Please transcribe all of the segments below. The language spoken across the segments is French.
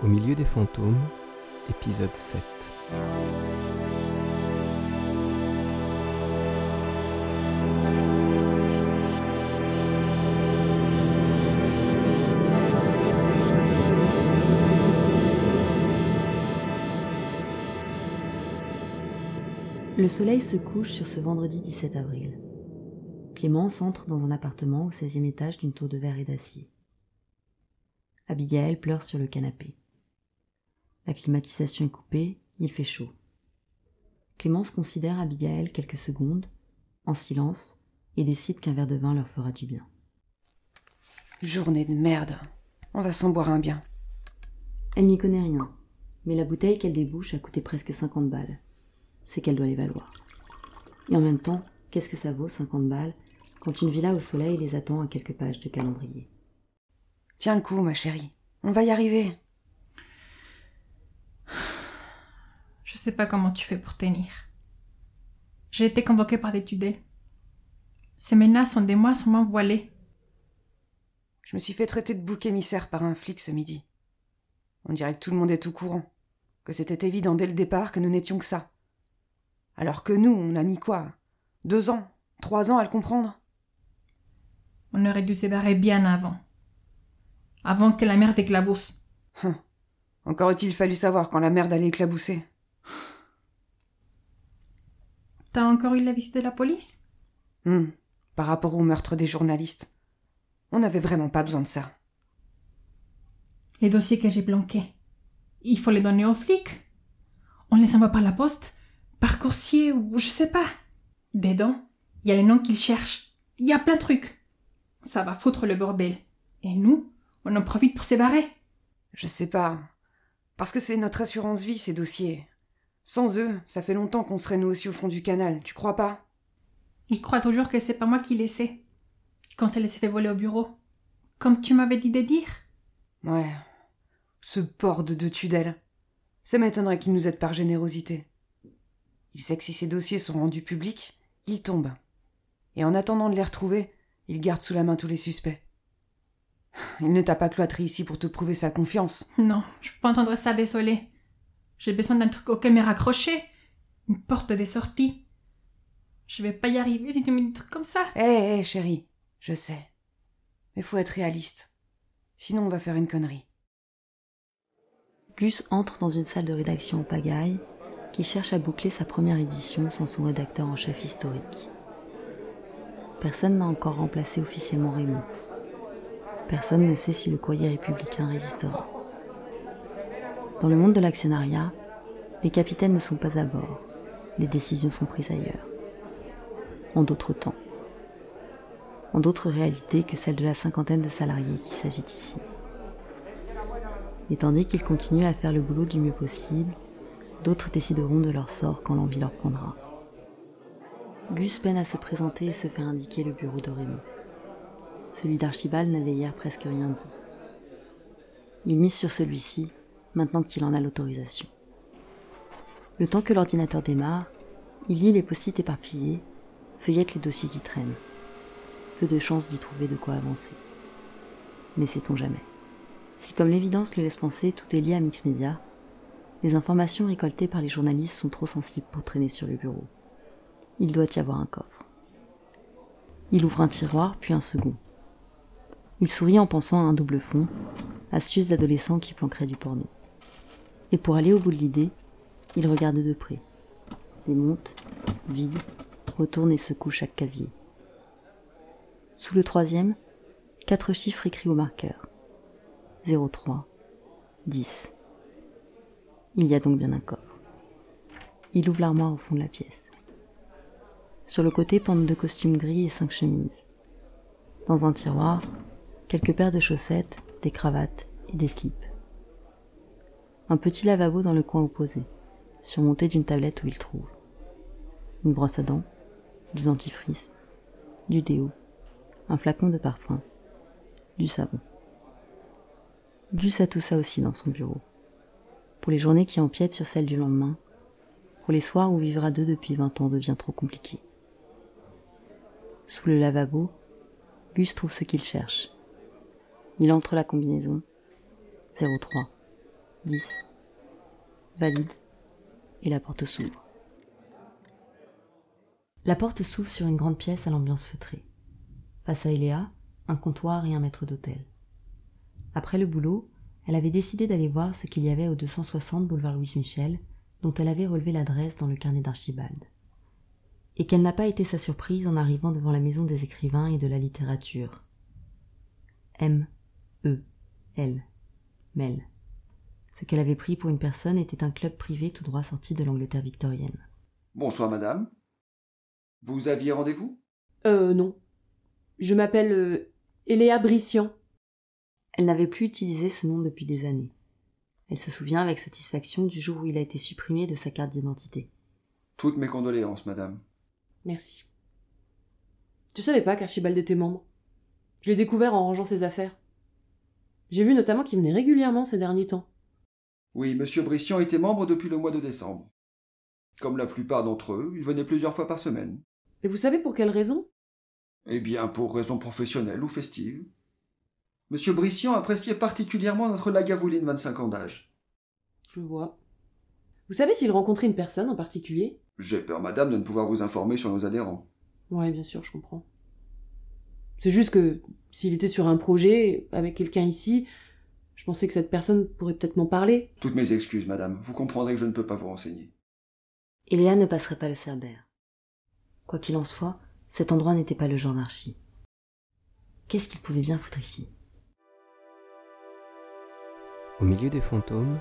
Au milieu des fantômes, épisode 7. Le soleil se couche sur ce vendredi 17 avril. Clémence entre dans un appartement au 16e étage d'une tour de verre et d'acier. Abigail pleure sur le canapé. La climatisation est coupée, il fait chaud. Clémence considère Abigail quelques secondes, en silence, et décide qu'un verre de vin leur fera du bien. Journée de merde. On va s'en boire un bien. Elle n'y connaît rien, mais la bouteille qu'elle débouche a coûté presque 50 balles. C'est qu'elle doit les valoir. Et en même temps, qu'est-ce que ça vaut 50 balles quand une villa au soleil les attend à quelques pages de calendrier? Tiens le coup, ma chérie. On va y arriver. Je sais pas comment tu fais pour tenir. J'ai été convoquée par des tudels. Ces menaces sont des mois sans voilées. Je me suis fait traiter de bouc émissaire par un flic ce midi. On dirait que tout le monde est au courant, que c'était évident dès le départ que nous n'étions que ça. Alors que nous, on a mis quoi? Deux ans? Trois ans à le comprendre? On aurait dû se barrer bien avant. Avant que la merde éclabousse. Hum. Encore a-t-il fallu savoir quand la merde allait éclabousser. T'as encore eu la visite de la police? Hum. Par rapport au meurtre des journalistes. On n'avait vraiment pas besoin de ça. Les dossiers que j'ai planqués. Il faut les donner aux flics. On les envoie par la poste, par coursier ou je sais pas. Dedans, il y a les noms qu'ils cherchent. Il y a plein de trucs. Ça va foutre le bordel. Et nous, on en profite pour se barrer. Je sais pas. Parce que c'est notre assurance vie, ces dossiers. Sans eux, ça fait longtemps qu'on serait nous aussi au fond du canal, tu crois pas? Il croit toujours que c'est pas moi qui l'ai sais. Quand elle s'est fait voler au bureau. Comme tu m'avais dit de dire. Ouais. Ce porc de deux tudelles. Ça m'étonnerait qu'il nous aide par générosité. Il sait que si ces dossiers sont rendus publics, il tombe. Et en attendant de les retrouver, il garde sous la main tous les suspects. Il ne t'a pas cloîtré ici pour te prouver sa confiance. Non, je peux pas entendre ça, désolé. J'ai besoin d'un truc auquel me raccrocher. Une porte des sorties. Je vais pas y arriver si tu me dis des trucs comme ça. Hé, hé, chérie, je sais. Mais faut être réaliste. Sinon, on va faire une connerie. Gus entre dans une salle de rédaction en pagaille qui cherche à boucler sa première édition sans son rédacteur en chef historique. Personne n'a encore remplacé officiellement Raymond. Personne ne sait si le courrier républicain résistera. Dans le monde de l'actionnariat, les capitaines ne sont pas à bord, les décisions sont prises ailleurs. En d'autres temps. En d'autres réalités que celle de la cinquantaine de salariés qui s'agitent ici. Et tandis qu'ils continuent à faire le boulot du mieux possible, d'autres décideront de leur sort quand l'envie leur prendra. Gus peine à se présenter et se faire indiquer le bureau de Raymond. Celui d'Archibald n'avait hier presque rien dit. Il mise sur celui-ci, maintenant qu'il en a l'autorisation. Le temps que l'ordinateur démarre, il lit les post-it éparpillés, feuillette les dossiers qui traînent. Peu de chance d'y trouver de quoi avancer. Mais sait-on jamais Si comme l'évidence le laisse penser, tout est lié à Mixmedia, les informations récoltées par les journalistes sont trop sensibles pour traîner sur le bureau. Il doit y avoir un coffre. Il ouvre un tiroir, puis un second. Il sourit en pensant à un double fond, astuce d'adolescent qui planquerait du porno. Et pour aller au bout de l'idée, il regarde de près. Démonte, vide, retourne et secoue chaque casier. Sous le troisième, quatre chiffres écrits au marqueur. 03, 10. Il y a donc bien un coffre. Il ouvre l'armoire au fond de la pièce. Sur le côté pendent deux costumes gris et cinq chemises. Dans un tiroir, quelques paires de chaussettes, des cravates et des slips. Un petit lavabo dans le coin opposé, surmonté d'une tablette où il trouve une brosse à dents, du dentifrice, du déo, un flacon de parfum, du savon. Gus a tout ça aussi dans son bureau. Pour les journées qui empiètent sur celles du lendemain, pour les soirs où vivre à deux depuis vingt ans devient trop compliqué. Sous le lavabo, Gus trouve ce qu'il cherche. Il entre la combinaison 03 10. Valide. Et la porte s'ouvre. La porte s'ouvre sur une grande pièce à l'ambiance feutrée. Face à Eléa, un comptoir et un maître d'hôtel. Après le boulot, elle avait décidé d'aller voir ce qu'il y avait au 260 boulevard Louis Michel, dont elle avait relevé l'adresse dans le carnet d'Archibald. Et quelle n'a pas été sa surprise en arrivant devant la maison des écrivains et de la littérature. M. E. L. Mel. Ce qu'elle avait pris pour une personne était un club privé tout droit sorti de l'Angleterre victorienne. Bonsoir, madame. Vous aviez rendez-vous? Euh, non. Je m'appelle euh, Eléa Brissian. Elle n'avait plus utilisé ce nom depuis des années. Elle se souvient avec satisfaction du jour où il a été supprimé de sa carte d'identité. Toutes mes condoléances, madame. Merci. Je savais pas qu'Archibald était membre. Je l'ai découvert en rangeant ses affaires. J'ai vu notamment qu'il venait régulièrement ces derniers temps. Oui, monsieur Brissian était membre depuis le mois de décembre. Comme la plupart d'entre eux, il venait plusieurs fois par semaine. Et vous savez pour quelle raison? Eh bien, pour raisons professionnelles ou festives. Monsieur Brissian appréciait particulièrement notre Lagavouline 25 ans d'âge. Je vois. Vous savez s'il rencontrait une personne en particulier? J'ai peur, madame, de ne pouvoir vous informer sur nos adhérents. Ouais, bien sûr, je comprends. C'est juste que s'il était sur un projet avec quelqu'un ici, je pensais que cette personne pourrait peut-être m'en parler. Toutes mes excuses, madame. Vous comprendrez que je ne peux pas vous renseigner. Eléa ne passerait pas le cerbère. Quoi qu'il en soit, cet endroit n'était pas le genre d'archi. Qu'est-ce qu'il pouvait bien foutre ici? Au milieu des fantômes,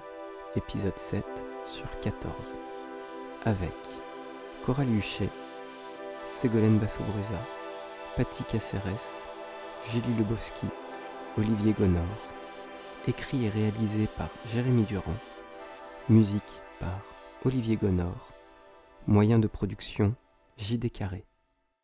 épisode 7 sur 14. Avec Coralie Huchet, Ségolène Basso-Brusa, Patti Caceres, Julie Lebowski, Olivier Gonor. Écrit et réalisé par Jérémy Durand. Musique par Olivier Gonor. Moyen de production JD Carré.